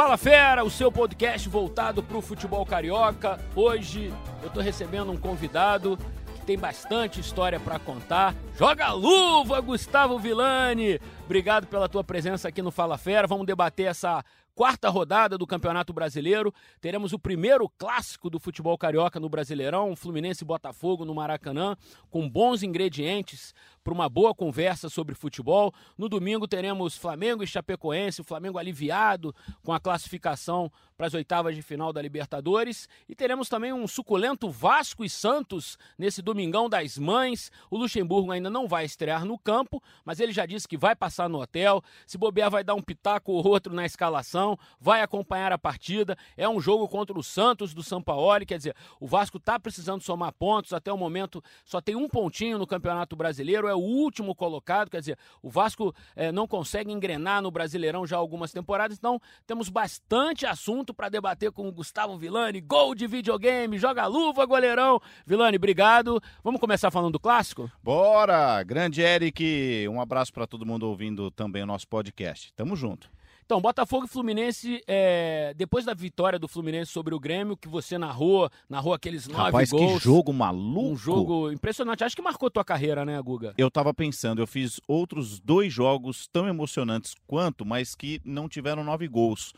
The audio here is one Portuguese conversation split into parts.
Fala Fera, o seu podcast voltado para o futebol carioca. Hoje eu estou recebendo um convidado que tem bastante história para contar. Joga a luva, Gustavo Villani! Obrigado pela tua presença aqui no Fala Fera. Vamos debater essa quarta rodada do Campeonato Brasileiro. Teremos o primeiro clássico do futebol carioca no Brasileirão, Fluminense e Botafogo no Maracanã, com bons ingredientes para uma boa conversa sobre futebol. No domingo teremos Flamengo e Chapecoense, o Flamengo aliviado com a classificação para as oitavas de final da Libertadores. E teremos também um suculento Vasco e Santos nesse Domingão das Mães. O Luxemburgo ainda não vai estrear no campo, mas ele já disse que vai passar no hotel. Se bobear, vai dar um pitaco ou outro na escalação, vai acompanhar a partida. É um jogo contra o Santos do Sampaoli, quer dizer, o Vasco está precisando somar pontos. Até o momento só tem um pontinho no Campeonato Brasileiro, é o último colocado, quer dizer, o Vasco é, não consegue engrenar no Brasileirão já algumas temporadas, então temos bastante assunto para debater com o Gustavo Villani. Gol de videogame, joga luva, goleirão. Villani, obrigado. Vamos começar falando do clássico? Bora! Grande Eric, um abraço para todo mundo ouvindo também o nosso podcast. Tamo junto. Então, Botafogo e Fluminense, é, depois da vitória do Fluminense sobre o Grêmio, que você narrou, narrou aqueles nove Rapaz, gols. que jogo maluco. Um jogo impressionante. Acho que marcou tua carreira, né, Guga? Eu tava pensando, eu fiz outros dois jogos tão emocionantes quanto, mas que não tiveram nove gols.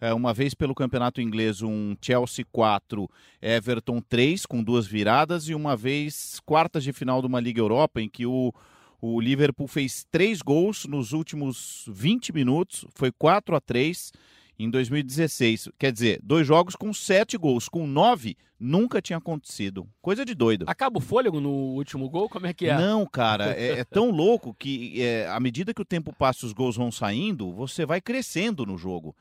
É, uma vez pelo campeonato inglês, um Chelsea 4, Everton 3, com duas viradas, e uma vez quartas de final de uma Liga Europa, em que o o Liverpool fez três gols nos últimos 20 minutos, foi 4 a 3 em 2016. Quer dizer, dois jogos com sete gols, com nove nunca tinha acontecido. Coisa de doido. Acaba o fôlego no último gol? Como é que é? Não, cara, é, é tão louco que é, à medida que o tempo passa, os gols vão saindo, você vai crescendo no jogo.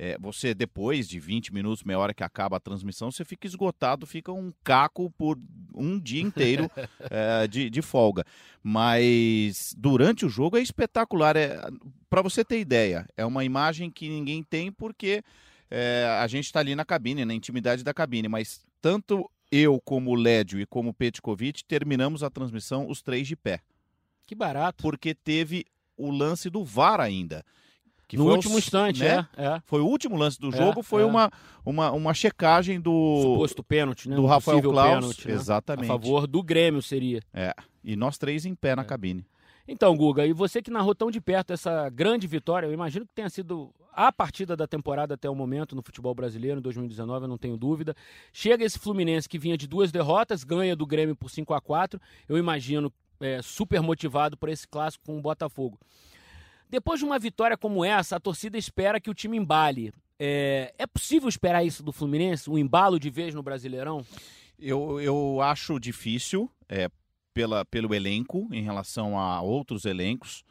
É, você, depois de 20 minutos, meia hora que acaba a transmissão, você fica esgotado, fica um caco por um dia inteiro é, de, de, folga. Mas durante o jogo é espetacular. É, Para você ter ideia, é uma imagem que ninguém tem porque é, a gente está ali na cabine, na intimidade da cabine, mas tanto eu como o Lédio e como o Petkovic terminamos a transmissão os três de pé. Que barato. Porque teve o lance do VAR ainda. Que no último o, instante, né? é, é, Foi o último lance do é, jogo, foi é. uma, uma, uma checagem do. Suposto pênalti, né? Do Rafael Klaus. Pênalti, né? Exatamente. A favor do Grêmio seria. É. E nós três em pé na É. cabine. Então, Guga, e você que narrou tão de perto essa grande vitória, eu imagino que tenha sido a partida da temporada até o momento no futebol brasileiro, em 2019, eu não tenho dúvida. Chega esse Fluminense que vinha de duas derrotas, ganha do Grêmio por 5 a 4 eu imagino é, super motivado por esse clássico com o Botafogo. Depois de uma vitória como essa, a torcida espera que o time embale. É, é possível esperar isso do Fluminense? Um embalo de vez no Brasileirão? Eu, eu acho difícil é, pela, pelo elenco em relação a outros elencos.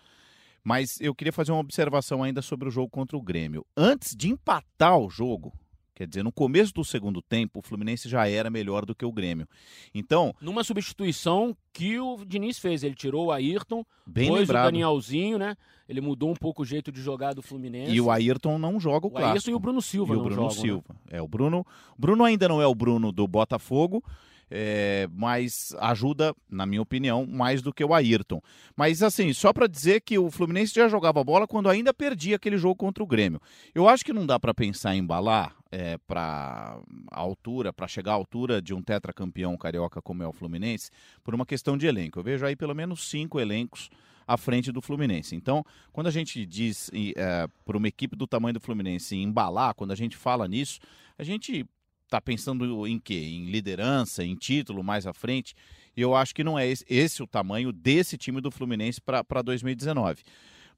Mas eu queria fazer uma observação ainda sobre o jogo contra o Grêmio. Antes de empatar o jogo, quer dizer, no começo do segundo tempo, o Fluminense já era melhor do que o Grêmio. Então. Numa substituição que o Diniz fez, ele tirou o Ayrton, bem pôs lembrado. o Danielzinho, né? Ele mudou um pouco o jeito de jogar do Fluminense. E o Ayrton não joga o, o clássico. Ayrton e o Bruno Silva e o Bruno jogam, Silva. Né? É, o Bruno. Bruno ainda não é o Bruno do Botafogo. É, mas ajuda, na minha opinião, mais do que o Ayrton. Mas assim, só para dizer que o Fluminense já jogava bola quando ainda perdia aquele jogo contra o Grêmio. Eu acho que não dá para pensar em embalar é, para a altura, para chegar à altura de um tetracampeão carioca como é o Fluminense, por uma questão de elenco. Eu vejo aí pelo menos cinco elencos à frente do Fluminense. Então, quando a gente diz é, para uma equipe do tamanho do Fluminense embalar, quando a gente fala nisso, a gente está pensando em quê? Em liderança, em título mais à frente. E eu acho que não é esse, esse o tamanho desse time do Fluminense para 2019.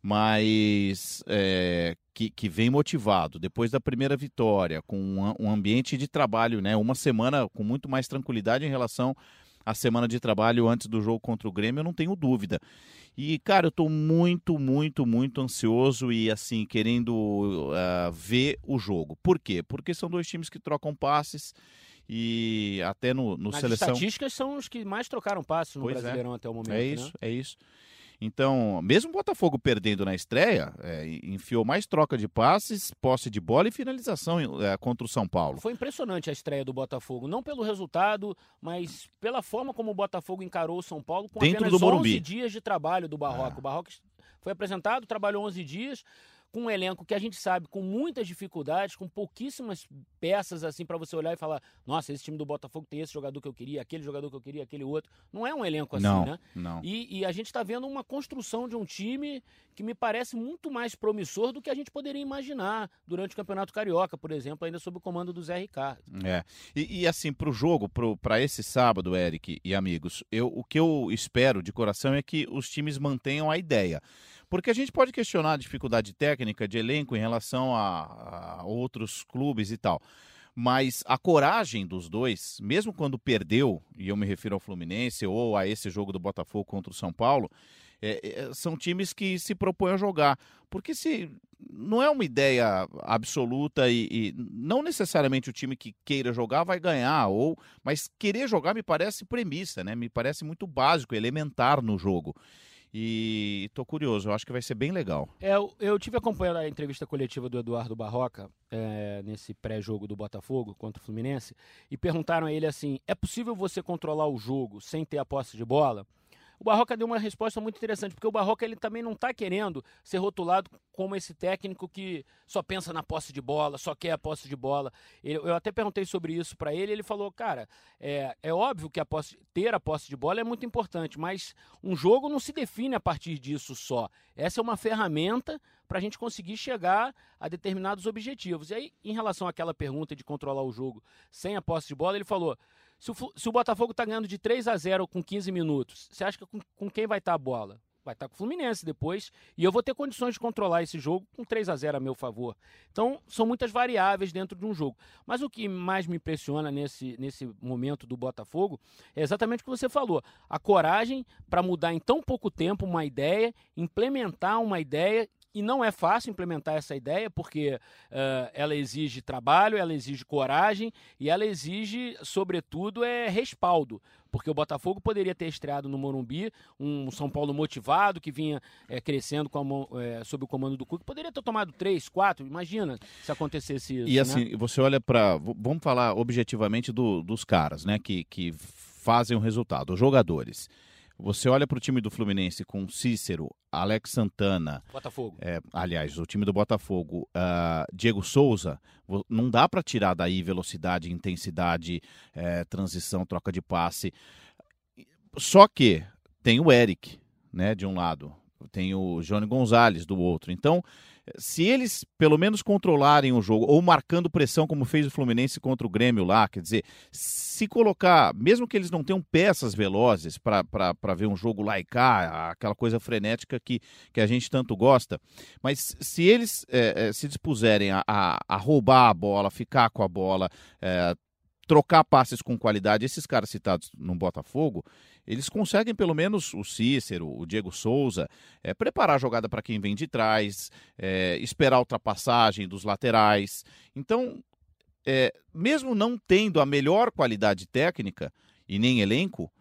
Mas é, que, que vem motivado depois da primeira vitória, com um, um ambiente de trabalho, né? Uma semana com muito mais tranquilidade em relação à semana de trabalho antes do jogo contra o Grêmio, eu não tenho dúvida. E, cara, eu estou muito, muito, muito ansioso e, assim, querendo uh, ver o jogo. Por quê? Porque são dois times que trocam passes e até no, no Nas seleção... estatísticas são os que mais trocaram passes no Pois é. Brasileirão até o momento, É isso, né? é isso. Então, mesmo o Botafogo perdendo na estreia, é, enfiou mais troca de passes, posse de bola e finalização é, contra o São Paulo. Foi impressionante a estreia do Botafogo, não pelo resultado, mas pela forma como o Botafogo encarou o São Paulo com Dentro apenas do Morumbi. 11 dias de trabalho do Barroco. Ah. O Barroco foi apresentado, trabalhou 11 dias, com um elenco que a gente sabe com muitas dificuldades, com pouquíssimas peças assim para você olhar e falar: nossa, esse time do Botafogo tem esse jogador que eu queria, aquele jogador que eu queria, aquele outro. Não é um elenco assim, não, né? Não. E, e a gente está vendo uma construção de um time que me parece muito mais promissor do que a gente poderia imaginar durante o Campeonato Carioca, por exemplo, ainda sob o comando do Zé Ricardo. É. E, e assim, para o jogo, para esse sábado, Eric e amigos, eu, o que eu espero de coração é que os times mantenham a ideia. Porque a gente pode questionar a dificuldade técnica de elenco em relação a, a outros clubes e tal. Mas a coragem dos dois, mesmo quando perdeu, e eu me refiro ao Fluminense ou a esse jogo do Botafogo contra o São Paulo, é, é, são times que se propõem a jogar. Porque se não é uma ideia absoluta e, e, não necessariamente o time que queira jogar vai ganhar, ou mas querer jogar me parece premissa, né? Me parece muito básico, elementar no jogo. E estou curioso, eu acho que vai ser bem legal. É, eu, tive acompanhando a entrevista coletiva do Eduardo Barroca é, nesse pré-jogo do Botafogo contra o Fluminense e perguntaram a ele assim: é possível você controlar o jogo sem ter a posse de bola? O Barroca deu uma resposta muito interessante, porque o Barroca ele também não está querendo ser rotulado como esse técnico que só pensa na posse de bola, só quer a posse de bola. eu até perguntei sobre isso para ele, ele falou, cara, é, é óbvio que a posse, ter a posse de bola é muito importante, mas um jogo não se define a partir disso só. Essa é uma ferramenta para a gente conseguir chegar a determinados objetivos. E aí, em relação àquela pergunta de controlar o jogo sem a posse de bola, ele falou: se o, se o Botafogo está ganhando de 3 a 0 com 15 minutos, você acha que com, com quem vai estar tá a bola? Vai estar tá com o Fluminense depois. E eu vou ter condições de controlar esse jogo com 3 a 0 a meu favor. Então, são muitas variáveis dentro de um jogo. Mas o que mais me impressiona nesse, nesse momento do Botafogo é exatamente o que você falou. A coragem para mudar em tão pouco tempo uma ideia, implementar uma ideia e não é fácil implementar essa ideia, porque uh, ela exige trabalho, ela exige coragem e ela exige, sobretudo, é respaldo. Porque o Botafogo poderia ter estreado no Morumbi, um São Paulo motivado, que vinha é, crescendo a, é, sob o comando do Cuca, poderia ter tomado três, quatro, imagina se acontecesse isso. E né? assim, você olha para. Vamos falar objetivamente do, dos caras, né, que, que fazem o resultado, os jogadores. Você olha para o time do Fluminense com Cícero, Alex Santana. Botafogo. É, aliás, o time do Botafogo, uh, Diego Souza. Não dá para tirar daí velocidade, intensidade, é, transição, troca de passe. Só que tem o Eric, né, de um lado. Tem o Johnny Gonzalez do outro. Então, se eles pelo menos controlarem o jogo, ou marcando pressão, como fez o Fluminense contra o Grêmio lá, quer dizer, se colocar, mesmo que eles não tenham peças velozes para ver um jogo lá e cá, aquela coisa frenética que, que a gente tanto gosta, mas se eles é, se dispuserem a, a, a, roubar a bola, ficar com a bola, é, trocar passes com qualidade, esses caras citados no Botafogo, eles conseguem pelo menos o Cícero, o Diego Souza, é, preparar a jogada para quem vem de trás, é, esperar a ultrapassagem dos laterais. Então, é, mesmo não tendo a melhor qualidade técnica e nem elenco,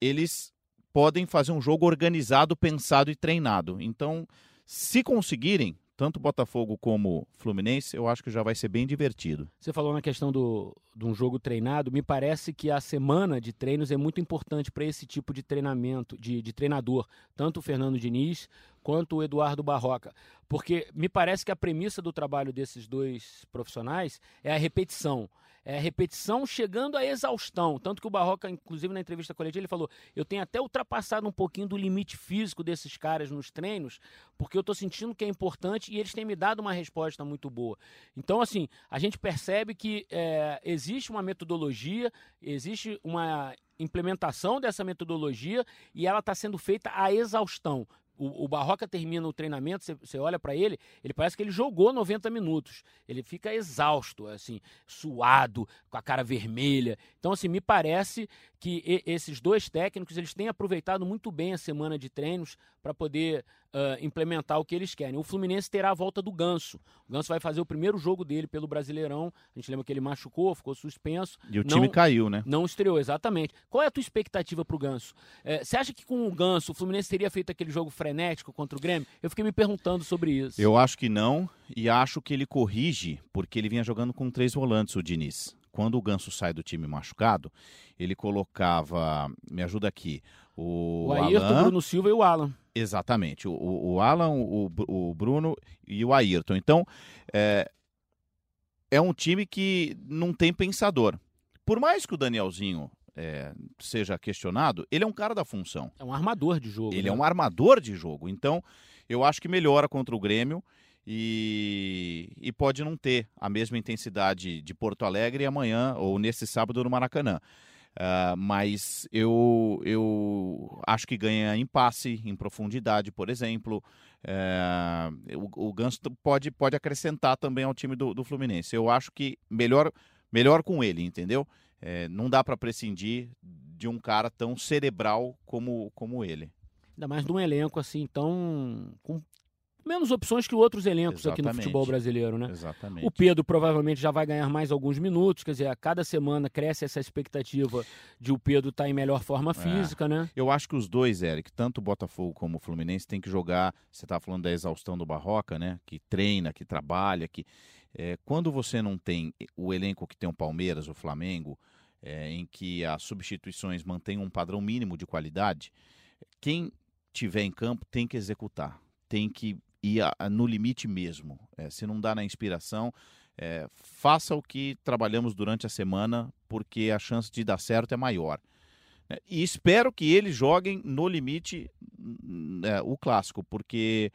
eles podem fazer um jogo organizado, pensado e treinado. Então, se conseguirem, tanto Botafogo como Fluminense, eu acho que já vai ser bem divertido. Você falou na questão do, de um jogo treinado, me parece que a semana de treinos é muito importante para esse tipo de treinamento, de, de treinador, tanto o Fernando Diniz quanto o Eduardo Barroca. Porque me parece que a premissa do trabalho desses dois profissionais é a repetição é, repetição chegando à exaustão. Tanto que o Barroca, inclusive na entrevista coletiva, ele falou: eu tenho até ultrapassado um pouquinho do limite físico desses caras nos treinos, porque eu estou sentindo que é importante e eles têm me dado uma resposta muito boa. Então, assim, a gente percebe que é, existe uma metodologia, existe uma implementação dessa metodologia e ela está sendo feita à exaustão. O, o Barroca termina o treinamento, você olha para ele, ele parece que ele jogou 90 minutos. Ele fica exausto, assim, suado, com a cara vermelha. Então, assim, me parece que esses dois técnicos eles têm aproveitado muito bem a semana de treinos para poder uh, implementar o que eles querem. O Fluminense terá a volta do Ganso. O Ganso vai fazer o primeiro jogo dele pelo Brasileirão. A gente lembra que ele machucou, ficou suspenso. E o não, time caiu, né? Não estreou, exatamente. Qual é a tua expectativa para o Ganso? É, você acha que com o Ganso o Fluminense teria feito aquele jogo frenético contra o Grêmio? Eu fiquei me perguntando sobre isso. Eu acho que não, e acho que ele corrige, porque ele vinha jogando com três volantes, o Diniz quando o Ganso sai do time machucado, ele colocava, me ajuda aqui, o, o Ayrton, Alan, Bruno Silva e o Alan. Exatamente. O, o Alan, o, o, Bruno e o Ayrton. Então, é, é um time que não tem pensador. Por mais que o Danielzinho é, seja questionado, ele é um cara da função. É um armador de jogo. Ele né? é um armador de jogo. Então, eu acho que melhora contra o Grêmio e, e pode não ter a mesma intensidade de Porto Alegre amanhã ou nesse sábado no Maracanã. Uh, mas eu, eu acho que ganha em passe, em profundidade, por exemplo. Uh, o, o Ganso pode, pode acrescentar também ao time do, do Fluminense. Eu acho que melhor, melhor com ele, entendeu? É, não dá para prescindir de um cara tão cerebral como, como ele. Ainda mais de um elenco assim tão com menos opções que outros elencos Exatamente. aqui no futebol brasileiro, né? Exatamente. O Pedro provavelmente já vai ganhar mais alguns minutos, quer dizer, a cada semana cresce essa expectativa de o Pedro estar tá em melhor forma é. física, é. né? Eu acho que os dois, Eric, tanto o Botafogo como o Fluminense, tem que jogar. Você está falando da exaustão do Barroca, né? Que treina, que trabalha, que é, quando você não tem o elenco que tem o Palmeiras, o Flamengo, é, em que as substituições mantêm um padrão mínimo de qualidade, quem tiver em campo tem que executar, tem que e a, a, no limite mesmo. É, se não dá na inspiração, é, faça o que trabalhamos durante a semana, porque a chance de dar certo é maior. É, e espero que eles joguem no limite é, o clássico, porque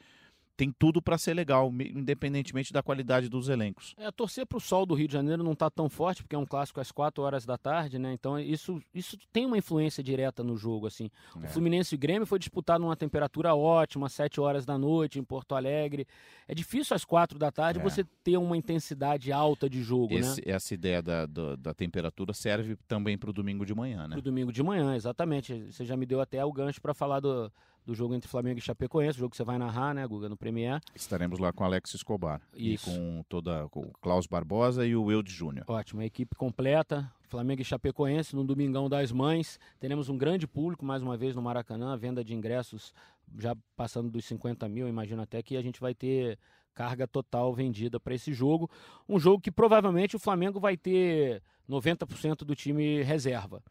tem tudo para ser legal, independentemente da qualidade dos elencos. É, torcer para o sol do Rio de Janeiro não está tão forte, porque é um clássico às 4 horas da tarde, né? Então isso, isso tem uma influência direta no jogo, assim. É. O Fluminense e o Grêmio foi disputado numa temperatura ótima, às 7 horas da noite, em Porto Alegre. É difícil às 4 da tarde é. você ter uma intensidade alta de jogo, Esse, né? Essa ideia da, da, da temperatura serve também para o domingo de manhã, né? Para o domingo de manhã, exatamente. Você já me deu até o gancho para falar do do jogo entre Flamengo e Chapecoense, o jogo que você vai narrar, né, Guga, no Premier. Estaremos lá com Alex Escobar Isso. e com toda com o Klaus Barbosa e o Eudes Júnior. Ótimo, a equipe completa, Flamengo e Chapecoense no Domingão das Mães. Teremos um grande público mais uma vez no Maracanã, venda de ingressos já passando dos 50 mil, imagino até que a gente vai ter carga total vendida para esse jogo. Um jogo que provavelmente o Flamengo vai ter 90% do time reserva.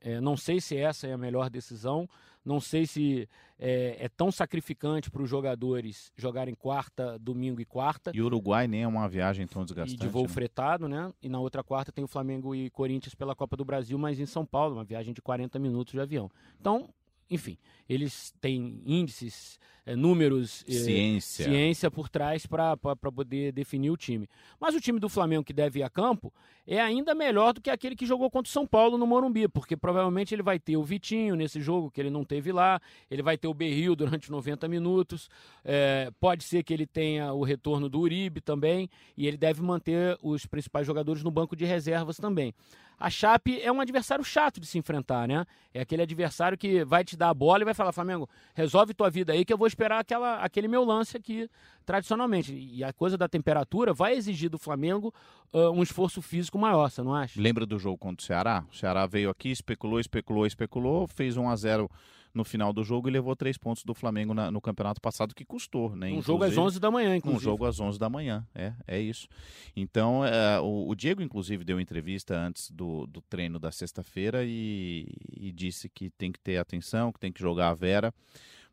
É, não sei se essa é a melhor decisão. Não sei se é, é tão sacrificante para os jogadores jogarem quarta, domingo e quarta. E Uruguai nem é uma viagem tão desgastante. E de voo né? fretado, né? E na outra quarta tem o Flamengo e Corinthians pela Copa do Brasil, mas em São Paulo, uma viagem de 40 minutos de avião. Então, enfim, eles têm índices, é, números, é, ciência. ciência por trás para poder definir o time. Mas o time do Flamengo que deve ir a campo é ainda melhor do que aquele que jogou contra o São Paulo no Morumbi, porque provavelmente ele vai ter o Vitinho nesse jogo, que ele não teve lá, ele vai ter o Berril durante 90 minutos, é, pode ser que ele tenha o retorno do Uribe também, e ele deve manter os principais jogadores no banco de reservas também a Chape é um adversário chato de se enfrentar, né? É aquele adversário que vai te dar a bola e vai falar, Flamengo, resolve tua vida aí que eu vou esperar aquela, aquele meu lance aqui, tradicionalmente. E a coisa da temperatura vai exigir do Flamengo uh, um esforço físico maior, você não acha? Lembra do jogo contra o Ceará? O Ceará veio aqui, especulou, especulou, especulou, fez 1 a 0 no final do jogo e levou três pontos do Flamengo na, no campeonato passado, que custou, né? Um jogo às 11 da manhã, inclusive. Um jogo às 11 da manhã, é, é isso. Então, é, o, o, Diego, inclusive, deu entrevista antes do, do treino da sexta-feira e, e disse que tem que ter atenção, que tem que jogar a Vera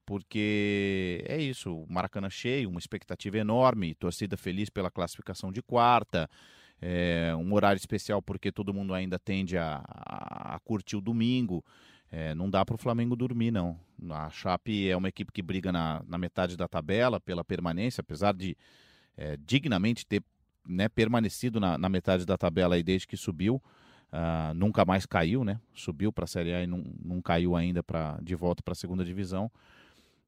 porque é isso, o Maracanã cheio, uma expectativa enorme, torcida feliz pela classificação de quarta, é, um horário especial porque todo mundo ainda tende a, a, a curtir o domingo. É, não dá para o Flamengo dormir, não. A Chape é uma equipe que briga na, na metade da tabela pela permanência, apesar de é, dignamente ter né, permanecido na, na, metade da tabela aí desde que subiu. Uh, nunca mais caiu, né? Subiu para a Série A e não, não caiu ainda pra, de volta para a segunda divisão.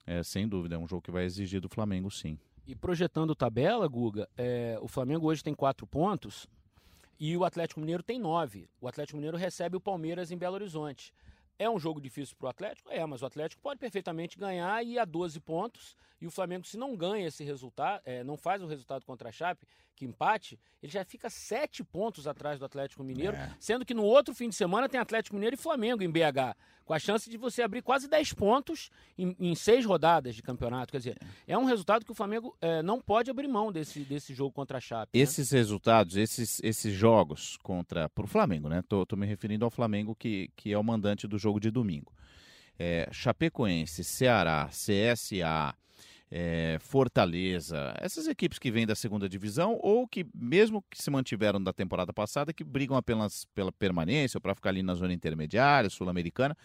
É, sem dúvida, é um jogo que vai exigir do Flamengo, sim. E projetando tabela, Guga, é, o Flamengo hoje tem quatro pontos e o Atlético Mineiro tem nove. O Atlético Mineiro recebe o Palmeiras em Belo Horizonte. É um jogo difícil para o Atlético? É, mas o Atlético pode perfeitamente ganhar e ir a 12 pontos. E o Flamengo, se não ganha esse resultado, é, não faz o resultado contra a Chape, que empate, ele já fica sete pontos atrás do Atlético Mineiro, é. sendo que no outro fim de semana tem Atlético Mineiro e Flamengo em BH, com a chance de você abrir quase 10 pontos em, em seis rodadas de campeonato. Quer dizer, é um resultado que o Flamengo é, não pode abrir mão desse, desse jogo contra a Chape. Né? Esses né? resultados, esses, esses jogos contra. O Flamengo, né? Tô, tô me referindo ao Flamengo que, que é o mandante do jogo de domingo. é, Chapecoense, Ceará, CSA, é, Fortaleza, essas equipes que vêm da segunda divisão ou que, mesmo que se mantiveram da temporada passada, que brigam apenas pela permanência ou para ficar ali na zona intermediária, sul-americana,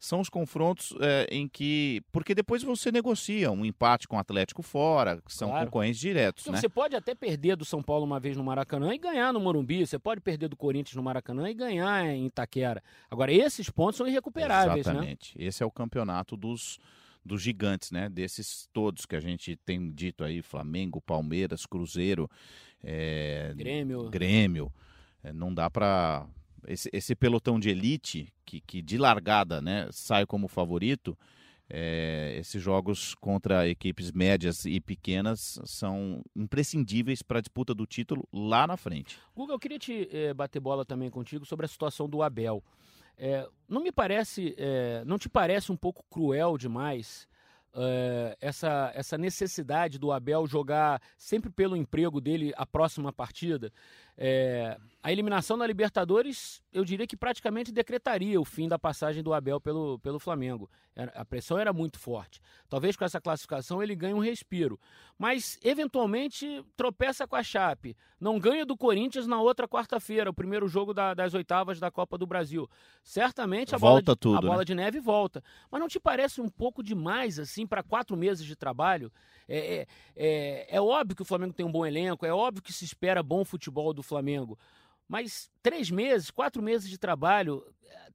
são os confrontos é, em que. Porque depois você negocia um empate com o Atlético fora, que são claro. concorrentes diretos. Né? Você pode até perder do São Paulo uma vez no Maracanã e ganhar no Morumbi. Você pode perder do Corinthians no Maracanã e ganhar em Itaquera. Agora, esses pontos são irrecuperáveis. Né? Exatamente. Né? Esse é o campeonato dos dos gigantes, né? Desses todos que a gente tem dito aí, Flamengo, Palmeiras, Cruzeiro, é, Grêmio. Grêmio. É, não dá para esse, esse, pelotão de elite que, que de largada, né, sai como favorito. É, esses jogos contra equipes médias e pequenas são imprescindíveis para a disputa do título lá na frente. Google, eu queria te bater bola também contigo sobre a situação do Abel. É, não me parece, é, não te parece um pouco cruel demais é, essa, essa necessidade do Abel jogar sempre pelo emprego dele a próxima partida? É, a eliminação da Libertadores, eu diria que praticamente decretaria o fim da passagem do Abel pelo, pelo Flamengo. A pressão era muito forte. Talvez com essa classificação ele ganhe um respiro. Mas, eventualmente, tropeça com a Chape. Não ganha do Corinthians na outra quarta-feira, o primeiro jogo da, das oitavas da Copa do Brasil. Certamente a, volta bola, de, tudo, a bola né? de neve volta. Mas não te parece um pouco demais, assim, para quatro meses de trabalho? É, é, é, é óbvio que o Flamengo tem um bom elenco, é óbvio que se espera bom futebol do Flamengo. Mas três meses, quatro meses de trabalho,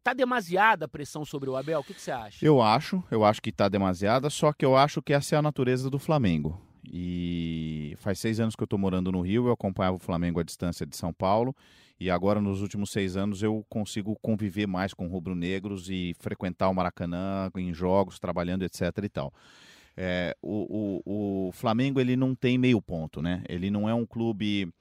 tá demasiada a pressão sobre o Abel? O que, que você acha? Eu acho, eu acho que tá demasiada, só que eu acho que essa é a natureza do Flamengo. E faz seis anos que eu estou morando no Rio, eu acompanhava o Flamengo à distância de São Paulo. E agora, nos últimos seis anos, eu consigo conviver mais com rubro-negros e frequentar o Maracanã em jogos, trabalhando, etc. e tal. É, o, o, o Flamengo ele não tem meio ponto, né? Ele não é um clube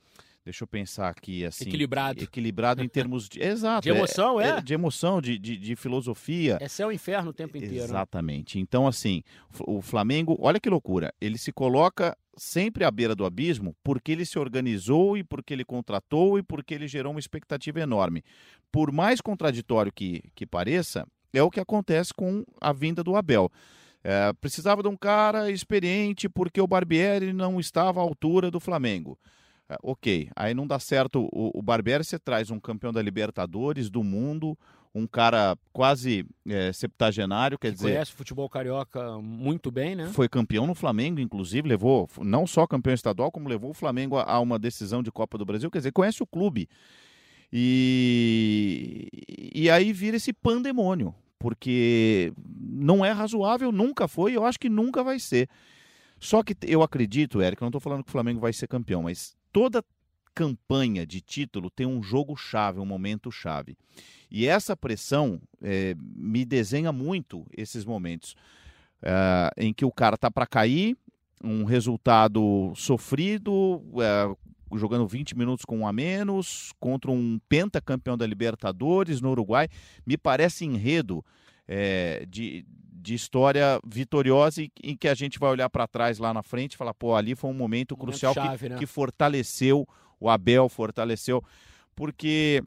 deixa eu pensar aqui assim equilibrado. equilibrado em termos de exato de emoção é, é, de emoção de, de, de, filosofia. É céu e inferno o tempo inteiro né? exatamente. Então assim o Flamengo olha que loucura ele se coloca sempre à beira do abismo porque ele se organizou e porque ele contratou e porque ele gerou uma expectativa enorme. Por mais contraditório que, que pareça é o que acontece com a vinda do Abel. É, precisava de um cara experiente porque o Barbieri não estava à altura do Flamengo. é, ok, aí não dá certo o, o Barbieri, você traz um campeão da Libertadores, do mundo, um cara quase é, septagenário, quer que dizer... Conhece o futebol carioca muito bem, né? Foi campeão no Flamengo, inclusive, levou não só campeão estadual, como levou o Flamengo a, a uma decisão de Copa do Brasil, quer dizer, conhece o clube. E, e aí vira esse pandemônio, porque não é razoável, nunca foi, eu acho que nunca vai ser. Só que eu acredito, Eric, eu não estou falando que o Flamengo vai ser campeão, mas toda campanha de título tem um jogo chave, um momento chave. E essa pressão é, me desenha muito esses momentos é, em que o cara tá para cair, um resultado sofrido, é, jogando 20 minutos com um a menos, contra um pentacampeão da Libertadores no Uruguai. Me parece enredo é, de, de história vitoriosa e em que a gente vai olhar para trás lá na frente e falar, pô, ali foi um momento, um crucial chave, que, né? que fortaleceu o Abel, fortaleceu. Porque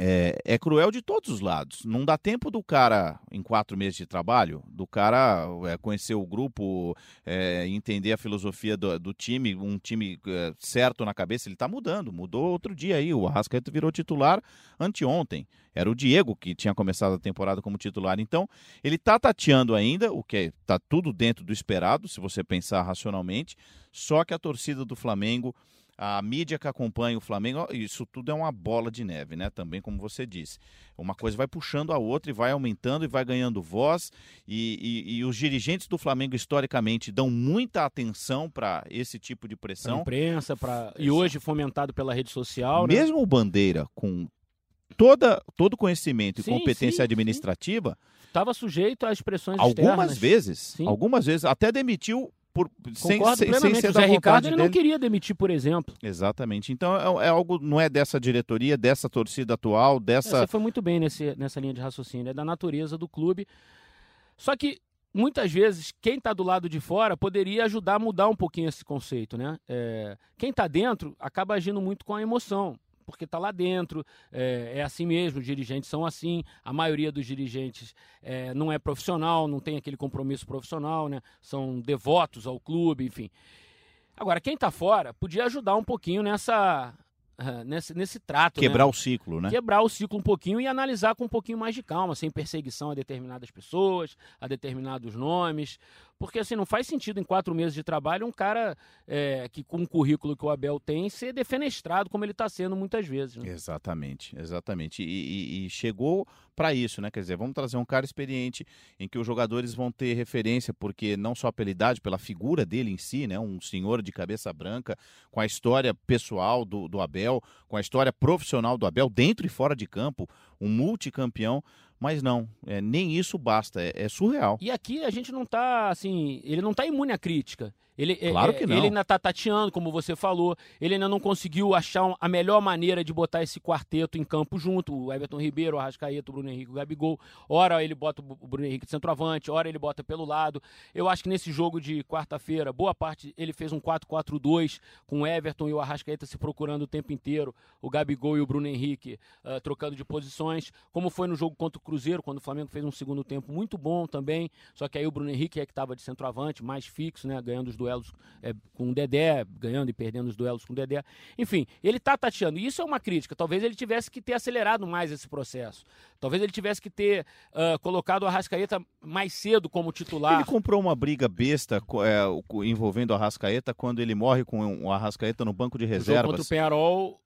é, é, cruel de todos os lados. Não dá tempo do cara, em quatro meses de trabalho, do cara é, conhecer o grupo, é, entender a filosofia do, do time, um time é, certo na cabeça. Ele está mudando. Mudou outro dia aí. O Arrascaeta virou titular anteontem. Era o Diego que tinha começado a temporada como titular. Então, ele está tateando ainda, o que está tudo dentro do esperado, se você pensar racionalmente. Só que a torcida do Flamengo a mídia que acompanha o Flamengo, isso tudo é uma bola de neve, né? Também, como você disse. Uma coisa vai puxando a outra e vai aumentando e vai ganhando voz. E, e, e os dirigentes do Flamengo, historicamente, dão muita atenção para esse tipo de pressão. Pra imprensa, pra... e hoje fomentado pela rede social. Né? Mesmo o Bandeira, com toda, todo conhecimento sim, e competência sim, administrativa. Estava sujeito a expressões Algumas externas. vezes, sim. algumas vezes, até demitiu por, sem, sem, sem ser o Zé Ricardo ele não queria demitir, por exemplo. Exatamente. Então é, é, algo, não é dessa diretoria, dessa torcida atual, dessa. É, você foi muito bem nesse, nessa linha de raciocínio, é da natureza do clube. Só que muitas vezes quem está do lado de fora poderia ajudar a mudar um pouquinho esse conceito, né? É, quem está dentro acaba agindo muito com a emoção. Porque está lá dentro, é, é, assim mesmo, os dirigentes são assim, a maioria dos dirigentes é, não é profissional, não tem aquele compromisso profissional, né? são devotos ao clube, enfim. Agora, quem está fora podia ajudar um pouquinho nessa nesse, nesse trato. Quebrar né? o ciclo, né? Quebrar o ciclo um pouquinho e analisar com um pouquinho mais de calma, sem perseguição a determinadas pessoas, a determinados nomes. Porque assim, não faz sentido em quatro meses de trabalho um cara é, que com o currículo que o Abel tem ser defenestrado como ele está sendo muitas vezes. Né? Exatamente, exatamente. E, e, e chegou para isso, né? Quer dizer, vamos trazer um cara experiente em que os jogadores vão ter referência, porque não só pela idade, pela figura dele em si, né? Um senhor de cabeça branca, com a história pessoal do, do Abel, com a história profissional do Abel, dentro e fora de campo, um multicampeão. Mas não, é, nem isso basta, é, é surreal. E aqui a gente não está assim, ele não está imune à crítica. Ele, é, claro que é, não. Ele ainda está tateando, como você falou. Ele ainda não conseguiu achar a melhor maneira de botar esse quarteto em campo junto. O Everton Ribeiro, o Arrascaeta, o Bruno Henrique, o Gabigol. Ora ele bota o Bruno Henrique de centroavante, ora ele bota pelo lado. Eu acho que nesse jogo de quarta-feira, boa parte ele fez um 4-4-2 com o Everton e o Arrascaeta se procurando o tempo inteiro. O Gabigol e o Bruno Henrique uh, trocando de posições. Como foi no jogo contra o Cruzeiro, quando o Flamengo fez um segundo tempo muito bom também. Só que aí o Bruno Henrique é que estava de centroavante, mais fixo, né? Ganhando os dois duelos é, com o Dedé, ganhando e perdendo os duelos com o Dedé. Enfim, ele está tateando. E isso é uma crítica. Talvez ele tivesse que ter acelerado mais esse processo. Talvez ele tivesse que ter uh, colocado o Arrascaeta mais cedo como titular. Ele comprou uma briga besta é, envolvendo o Arrascaeta quando ele morre com o Arrascaeta no banco de reservas. Contra o Penharol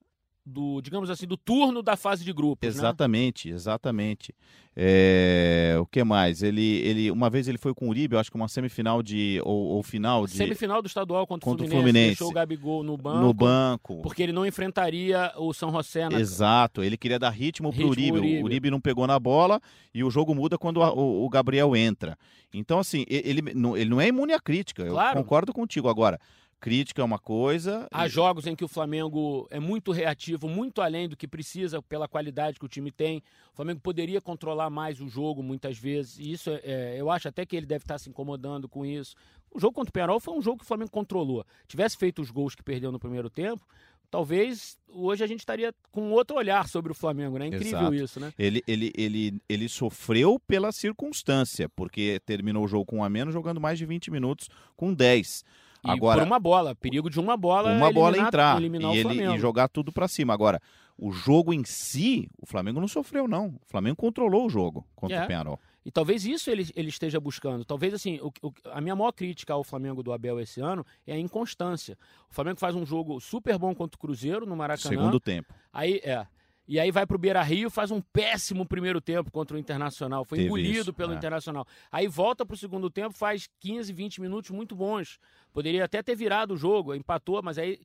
do, digamos assim, do turno da fase de grupos. Né? Exatamente, né? exatamente. É, o que mais? Ele, ele, uma vez ele foi com o Uribe, acho que uma semifinal de ou, ou final de semifinal do estadual contra, contra o Fluminense, Fluminense, deixou o Gabigol no banco. No banco. Porque ele não enfrentaria o São José na Exato, ele queria dar ritmo, ritmo pro Uribe. Uribe. O Uribe não pegou na bola e o jogo muda quando o, o Gabriel entra. Então assim, ele, ele não é imune à crítica. Claro. Eu concordo contigo agora crítica é uma coisa. Há e... jogos em que o Flamengo é muito reativo, muito além do que precisa pela qualidade que o time tem. O Flamengo poderia controlar mais o jogo muitas vezes. E isso, é, é eu acho até que ele deve estar se incomodando com isso. O jogo contra o Penarol foi um jogo que o Flamengo controlou. Tivesse feito os gols que perdeu no primeiro tempo, talvez hoje a gente estaria com outro olhar sobre o Flamengo, né? Incrível Exato. isso, né? Ele, ele, ele, ele sofreu pela circunstância, porque terminou o jogo com um a menos, jogando mais de 20 minutos com 10. E Agora, por uma bola, perigo de uma bola uma eliminar, bola entrar e, ele, e jogar tudo para cima. Agora, o jogo em si, o Flamengo não sofreu não. O Flamengo controlou o jogo contra é. o Penarol. E talvez isso ele, ele esteja buscando. Talvez, assim, o, o, a minha maior crítica ao Flamengo do Abel esse ano é a inconstância. O Flamengo faz um jogo super bom contra o Cruzeiro no Maracanã. Segundo tempo. Aí, é. E aí vai pro Beira Rio, faz um péssimo primeiro tempo contra o Internacional. Foi Teve engolido isso, pelo é. Internacional. Aí volta pro segundo tempo, faz 15, 20 minutos muito bons. Poderia até ter virado o jogo, empatou, mas aí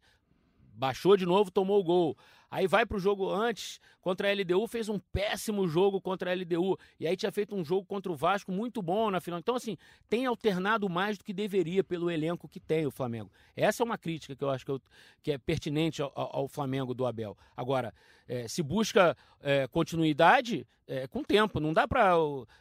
baixou de novo, tomou o gol. Aí vai para o jogo antes, contra a LDU, fez um péssimo jogo contra a LDU. E aí tinha feito um jogo contra o Vasco muito bom na final. Então, assim, tem alternado mais do que deveria pelo elenco que tem o Flamengo. Essa é uma crítica que eu acho que, eu, que é pertinente ao, ao, Flamengo do Abel. Agora, é, se busca é, continuidade, é, com tempo. Não dá para.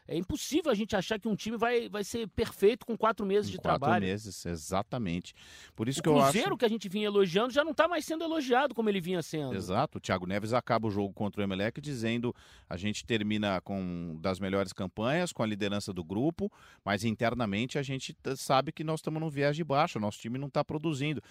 É impossível a gente achar que um time vai, vai ser perfeito com quatro meses de quatro trabalho. Quatro meses, exatamente. Por isso o que eu acho. O Cruzeiro que a gente vinha elogiando já não está mais sendo elogiado como ele vinha sendo. Exato. O Thiago Neves acaba o jogo contra o Emelec dizendo a gente termina com das melhores campanhas, com a liderança do grupo, mas internamente a gente sabe que nós estamos num viés de baixo, nosso time não está produzindo.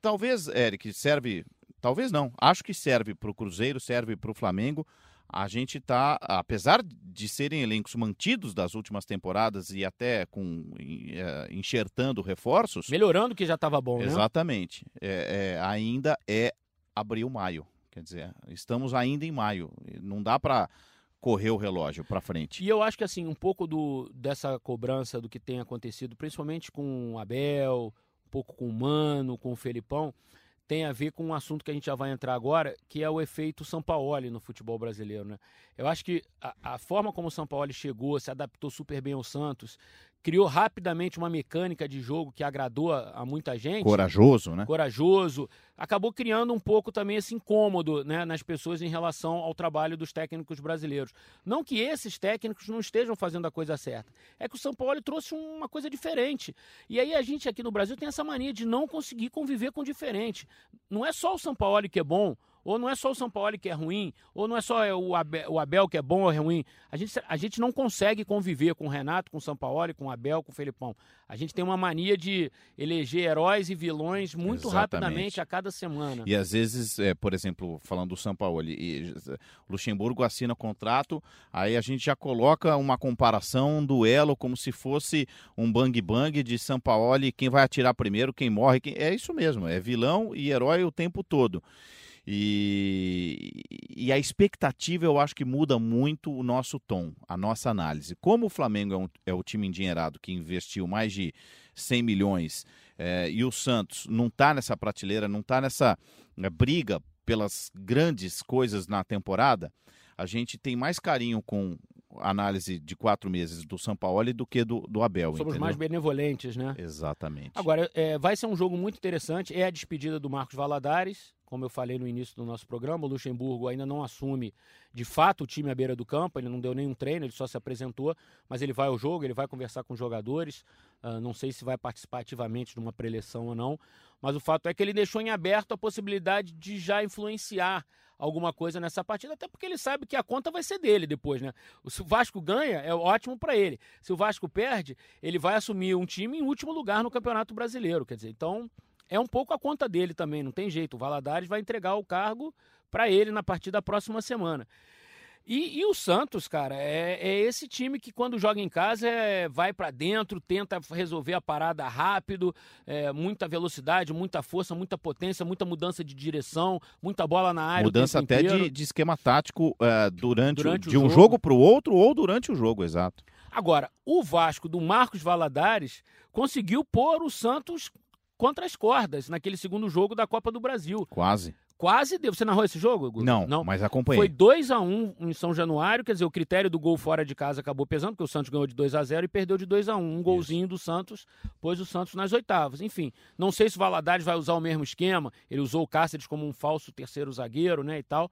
Talvez, Eric, serve. Talvez não. Acho que serve para o Cruzeiro, serve para o Flamengo a gente está, apesar de serem elencos mantidos das últimas temporadas e até com é, enxertando reforços. Melhorando o que já estava bom, né? Exatamente. É, é, ainda é abril, maio. Quer dizer, estamos ainda em maio. Não dá para correr o relógio para frente. E eu acho que assim, um pouco do, dessa cobrança do que tem acontecido, principalmente com o Abel, um pouco com o Mano, com o Felipão, tem a ver com um assunto que a gente já vai entrar agora, que é o efeito Sampaoli no futebol brasileiro. Né? Eu acho que a, a forma como o Sampaoli chegou, se adaptou super bem ao Santos, criou rapidamente uma mecânica de jogo que agradou a, a, muita gente. Corajoso, né? Corajoso. Acabou criando um pouco também esse incômodo né, nas pessoas em relação ao trabalho dos técnicos brasileiros. Não que esses técnicos não estejam fazendo a coisa certa. É que o São Paulo trouxe uma coisa diferente. E aí a gente aqui no Brasil tem essa mania de não conseguir conviver com o diferente. Não é só o São Paulo que é bom Ou não é só o São Paulo que é ruim, ou não é só o Abel, o Abel que é bom ou é ruim. A gente, a gente não consegue conviver com o Renato, com o São Paulo, com o Abel, com o Felipão. A gente tem uma mania de eleger heróis e vilões muito Exatamente. rapidamente a cada semana. E às vezes, é, por exemplo, falando do São Paulo, e, Luxemburgo assina contrato, aí a gente já coloca uma comparação, um duelo, como se fosse um bang-bang de São Paulo e quem vai atirar primeiro, quem morre. Quem... É isso mesmo, é vilão e herói o tempo todo. E, e, a expectativa eu acho que muda muito o nosso tom, a nossa análise. Como o Flamengo é, um, é o time endinheirado que investiu mais de 100 milhões é, e o Santos não está nessa prateleira, não está nessa né, briga pelas grandes coisas na temporada, a gente tem mais carinho com análise de quatro meses do São Paulo do que do, do Abel. Somos entendeu? mais benevolentes, né? Exatamente. Agora, é, vai ser um jogo muito interessante. É a despedida do Marcos Valadares. Como eu falei no início do nosso programa, o Luxemburgo ainda não assume de fato o time à beira do campo, ele não deu nenhum treino, ele só se apresentou, mas ele vai ao jogo, ele vai conversar com os jogadores. Uh, não sei se vai participar ativamente de uma preleção ou não, mas o fato é que ele deixou em aberto a possibilidade de já influenciar alguma coisa nessa partida, até porque ele sabe que a conta vai ser dele depois, né? Se o Vasco ganha, é ótimo para ele. Se o Vasco perde, ele vai assumir um time em último lugar no Campeonato Brasileiro, quer dizer, então é um pouco a conta dele também, não tem jeito. O Valadares vai entregar o cargo para ele na partida da próxima semana. E, e, o Santos, cara, é, é, esse time que quando joga em casa é, vai para dentro, tenta resolver a parada rápido, é, muita velocidade, muita força, muita potência, muita mudança de direção, muita bola na área. Mudança até de, de, esquema tático uh, durante, durante o, de um jogo, jogo para o outro ou durante o jogo, exato. Agora, o Vasco do Marcos Valadares conseguiu pôr o Santos contra as cordas naquele segundo jogo da Copa do Brasil. Quase. Quase deu. Você narrou esse jogo? Guto? Não, não, mas acompanhei. Foi 2 a 1 um em São Januário, quer dizer, o critério do gol fora de casa acabou pesando, porque o Santos ganhou de 2 a 0 e perdeu de 2 a 1 Um, um golzinho do Santos pôs o Santos nas oitavas. Enfim, não sei se o Valadares vai usar o mesmo esquema. Ele usou o Cáceres como um falso terceiro zagueiro, né, e tal.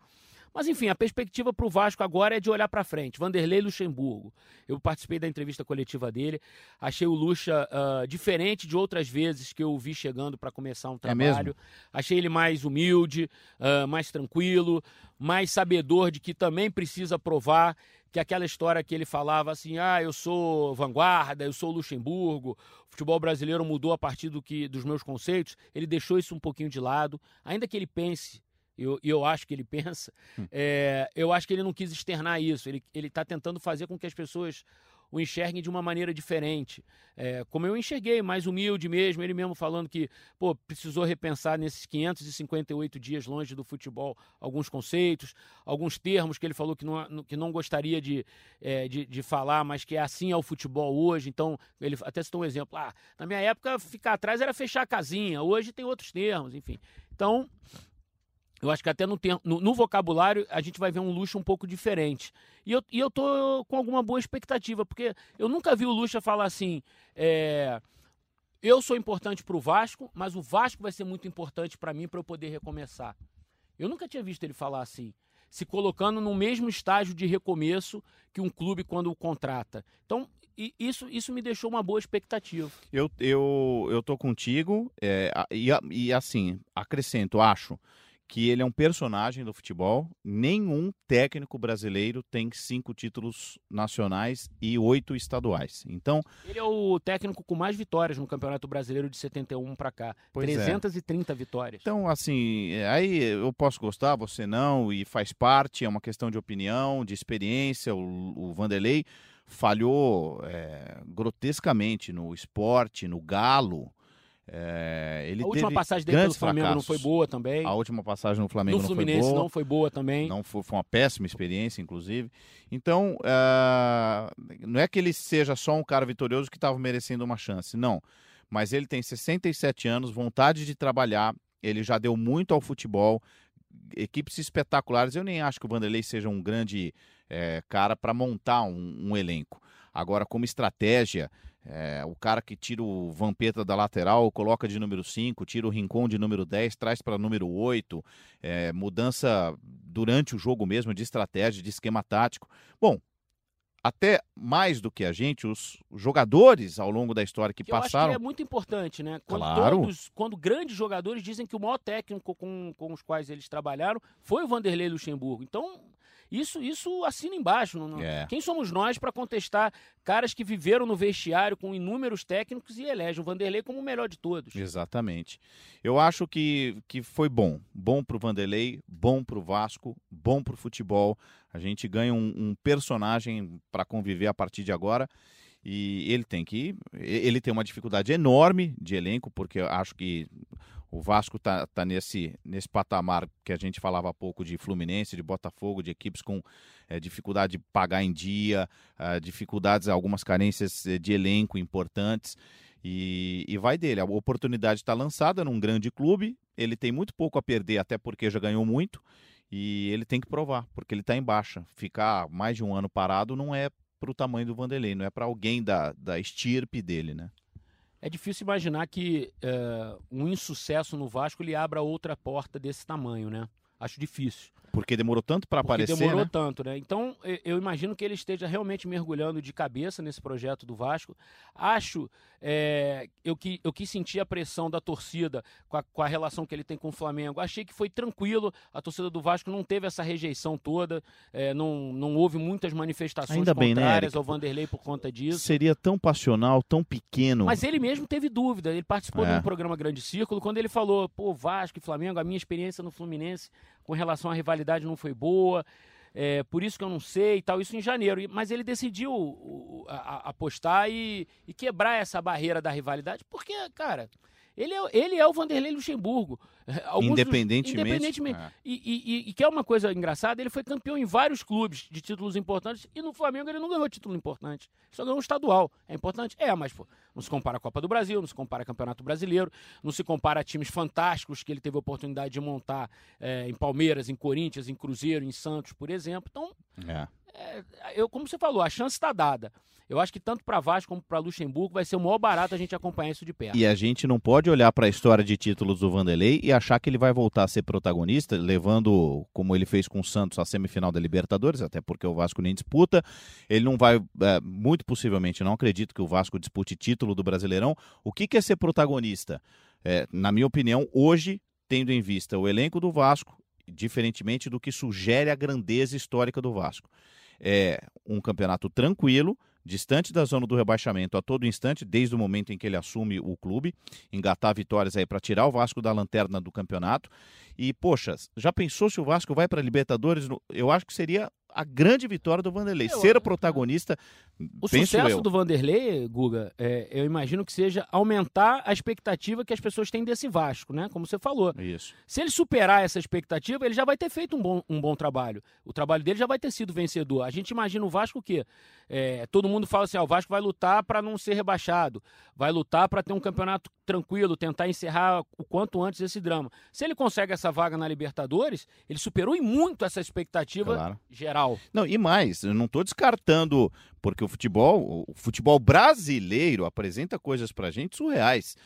Mas enfim, a perspectiva para o Vasco agora é de olhar para frente. Vanderlei Luxemburgo. Eu participei da entrevista coletiva dele. Achei o Luxa uh, diferente de outras vezes que eu o vi chegando para começar um trabalho. É Achei ele mais humilde, uh, mais tranquilo, mais sabedor de que também precisa provar que aquela história que ele falava assim, ah, eu sou vanguarda, eu sou Luxemburgo, o futebol brasileiro mudou a partir do que dos meus conceitos, ele deixou isso um pouquinho de lado, ainda que ele pense eu, eu, acho que ele pensa, hum. é, eu acho que ele não quis externar isso. Ele está tentando fazer com que as pessoas o enxerguem de uma maneira diferente. É, como eu enxerguei, mais humilde mesmo, ele mesmo falando que pô, precisou repensar nesses 558 dias longe do futebol alguns conceitos, alguns termos que ele falou que não, que não gostaria de, é, de, de, falar, mas que é assim é o futebol hoje. Então, ele até citou um exemplo. Ah, na minha época, ficar atrás era fechar a casinha, hoje tem outros termos, enfim. Então, eu acho que até no, no, no, vocabulário a gente vai ver um luxo um pouco diferente. E eu, e eu tô com alguma boa expectativa, porque eu nunca vi o Luxa falar assim: é, eu sou importante para o Vasco, mas o Vasco vai ser muito importante para mim para eu poder recomeçar. Eu nunca tinha visto ele falar assim, se colocando no mesmo estágio de recomeço que um clube quando o contrata. Então, isso, isso me deixou uma boa expectativa. Eu, eu, eu tô contigo, é, e, e assim, acrescento, acho que ele é um personagem do futebol. Nenhum técnico brasileiro tem cinco títulos nacionais e oito estaduais. Então ele é o técnico com mais vitórias no Campeonato Brasileiro de 71 para cá, 330 é. vitórias. Então assim, aí eu posso gostar, você não, e faz parte. É uma questão de opinião, de experiência. O, o Vanderlei falhou é, grotescamente no esporte, no galo. É, ele a última passagem dele pelo Flamengo fracassos. não foi boa também. A última passagem no Flamengo no não Fluminense foi boa. não foi boa também. Não foi, foi uma péssima experiência, inclusive. Então, uh, não é que ele seja só um cara vitorioso que estava merecendo uma chance, não. Mas ele tem 67 anos, vontade de trabalhar, ele já deu muito ao futebol, equipes espetaculares. Eu nem acho que o Vanderlei seja um grande é, cara para montar um, um elenco. Agora, como estratégia, é, o cara que tira o Vampeta da lateral, coloca de número 5, tira o Rincon de número 10, traz para número 8, é, mudança durante o jogo mesmo de estratégia, de esquema tático. Bom, até mais do que a gente, os jogadores ao longo da história que, que passaram. Eu acho que é muito importante, né? Quando, claro. todos, quando grandes jogadores dizem que o maior técnico com, com os quais eles trabalharam foi o Vanderlei Luxemburgo. Então, isso, isso assina embaixo. Não, É. Quem somos nós para contestar caras que viveram no vestiário com inúmeros técnicos e elegem o Vanderlei como o melhor de todos? Exatamente. Eu acho que, que foi bom. Bom pro Vanderlei, bom pro Vasco, bom pro futebol. A gente ganha um, um personagem para conviver a partir de agora. E ele tem que. Ele tem uma dificuldade enorme de elenco, porque eu acho que o Vasco tá, tá nesse, nesse patamar que a gente falava há pouco de Fluminense, de Botafogo, de equipes com eh, dificuldade de pagar em dia, ah, dificuldades, algumas carências eh, de elenco importantes. E, e vai dele. A oportunidade está lançada num grande clube. Ele tem muito pouco a perder, até porque já ganhou muito. E ele tem que provar, porque ele está em baixa. Ficar mais de um ano parado não é para o tamanho do Vanderlei, não é para alguém da, da estirpe dele, né? É difícil imaginar que é, um insucesso no Vasco lhe abra outra porta desse tamanho, né? Acho difícil. Porque demorou tanto para aparecer, demorou né? tanto, né? Então, eu imagino que ele esteja realmente mergulhando de cabeça nesse projeto do Vasco. Acho, é, eu, que, eu quis sentir a pressão da torcida com a, com a relação que ele tem com o Flamengo. Achei que foi tranquilo, a torcida do Vasco não teve essa rejeição toda, é, não, não houve muitas manifestações Ainda bem, né, contrárias Eric? ao Vanderlei por conta disso. Seria tão passional, tão pequeno. Mas ele mesmo teve dúvida. Ele participou É. de um programa Grande Círculo quando ele falou: pô, Vasco e Flamengo, a minha experiência no Fluminense com relação à rivalidade não foi boa. É, por isso que eu não sei e tal, isso em janeiro. Mas ele decidiu apostar e, e quebrar essa barreira da rivalidade, porque, cara, ele é, ele é o Vanderlei Luxemburgo. Alguns dos- Independentemente. independentemente. É. E, e, e- e que é uma coisa engraçada, ele foi campeão em vários clubes de títulos importantes e no Flamengo ele não ganhou título importante. Só ganhou um estadual. É importante? É, mas pô, não se compara a Copa do Brasil, não se compara a Campeonato Brasileiro, não se compara a times fantásticos que ele teve a oportunidade de montar é, em Palmeiras, em Corinthians, em Cruzeiro, em Santos, por exemplo. Então, É. é, eu, como você falou, a chance está dada. Eu acho que tanto para Vasco como para Luxemburgo vai ser o maior barato a gente acompanhar isso de perto. E a gente não pode olhar para a história de títulos do Vanderlei e achar que ele vai voltar a ser protagonista, levando, como ele fez com o Santos, a semifinal da Libertadores, até porque o Vasco nem disputa. Ele não vai, é, muito possivelmente, não acredito que o Vasco dispute título do Brasileirão. O que, que é ser protagonista? É, na minha opinião, hoje, tendo em vista o elenco do Vasco, diferentemente do que sugere a grandeza histórica do Vasco. É um campeonato tranquilo, distante da zona do rebaixamento a todo instante, desde o momento em que ele assume o clube, engatar vitórias aí para tirar o Vasco da lanterna do campeonato. E, poxa, já pensou se o Vasco vai para a Libertadores? Eu acho que seria a grande vitória do Vanderlei. Eu- Ser o protagonista, O penso sucesso eu. do Vanderlei, Guga, é, eu imagino que seja aumentar a expectativa que as pessoas têm desse Vasco, né? Como você falou. Isso. Se ele superar essa expectativa, ele já vai ter feito um bom, um bom trabalho. O trabalho dele já vai ter sido vencedor. A gente imagina o Vasco o quê? É, todo mundo fala assim: ah, o Vasco vai lutar para não ser rebaixado, vai lutar para ter um campeonato tranquilo, tentar encerrar o quanto antes esse drama. Se ele consegue essa vaga na Libertadores, ele superou em muito essa expectativa Claro. geral. Não, e mais, eu não estou descartando, porque o futebol, o futebol brasileiro apresenta coisas pra gente surreais.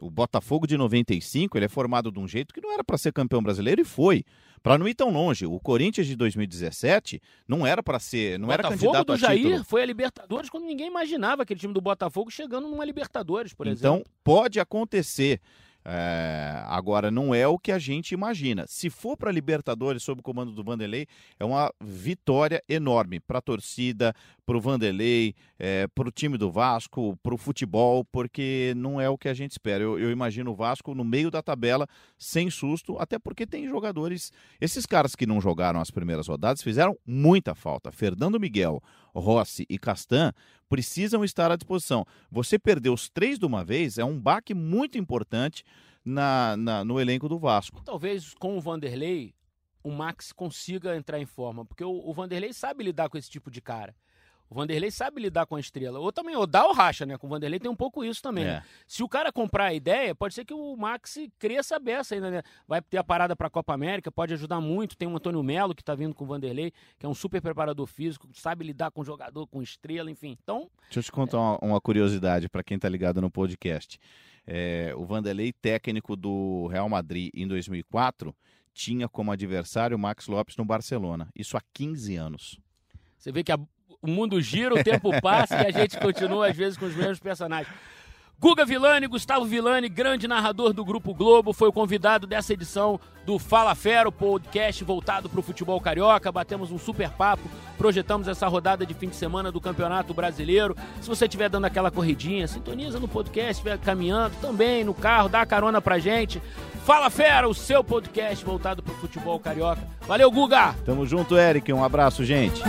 O Botafogo de 95, ele é formado de um jeito que não era para ser campeão brasileiro e foi. Para não ir tão longe, o Corinthians de 2017 não era para ser, não era Botafogo candidato do a Jair título. foi a Libertadores quando ninguém imaginava aquele time do Botafogo chegando numa Libertadores, por então exemplo. pode acontecer. É, agora não é o que a gente imagina. Se for para Libertadores sob o comando do Vanderlei, é uma vitória enorme para a torcida, para o Vanderlei, é, para o time do Vasco, para o futebol, porque não é o que a gente espera. Eu, eu imagino o Vasco no meio da tabela, sem susto, até porque tem jogadores. Esses caras que não jogaram as primeiras rodadas fizeram muita falta. Fernando Miguel, Rossi e Castan precisam estar à disposição. Você perder os três de uma vez é um baque muito importante na, na- no elenco do Vasco. Talvez com o Vanderlei o Max consiga entrar em forma, porque o Vanderlei sabe lidar com esse tipo de cara. O Vanderlei sabe lidar com a estrela. Ou também, ou dá ou racha, né? Com o Vanderlei tem um pouco isso também. É. né? Se o cara comprar a ideia, pode ser que o Max cresça a beça ainda, né? Vai ter a parada para a Copa América, pode ajudar muito. Tem o Antônio Melo que tá vindo com o Vanderlei, que é um super preparador físico, sabe lidar com jogador, com estrela, enfim. Então, Deixa eu te contar uma, uma curiosidade para quem está ligado no podcast. É, o Vanderlei, técnico do Real Madrid em 2004, tinha como adversário o Max Lopes no Barcelona. Isso há 15 anos. Você vê que a, o mundo gira, o tempo passa e a gente continua, às vezes, com os mesmos personagens. Guga Villani, Gustavo Villani, grande narrador do Grupo Globo, foi o convidado dessa edição do Fala Fera, o podcast voltado para o futebol carioca. Batemos um super papo, projetamos essa rodada de fim de semana do Campeonato Brasileiro. Se você estiver dando aquela corridinha, sintoniza no podcast, estiver caminhando também no carro, dá carona pra gente. Fala Fera, o seu podcast voltado para o futebol carioca. Valeu, Guga! Tamo junto, Eric. Um abraço, gente.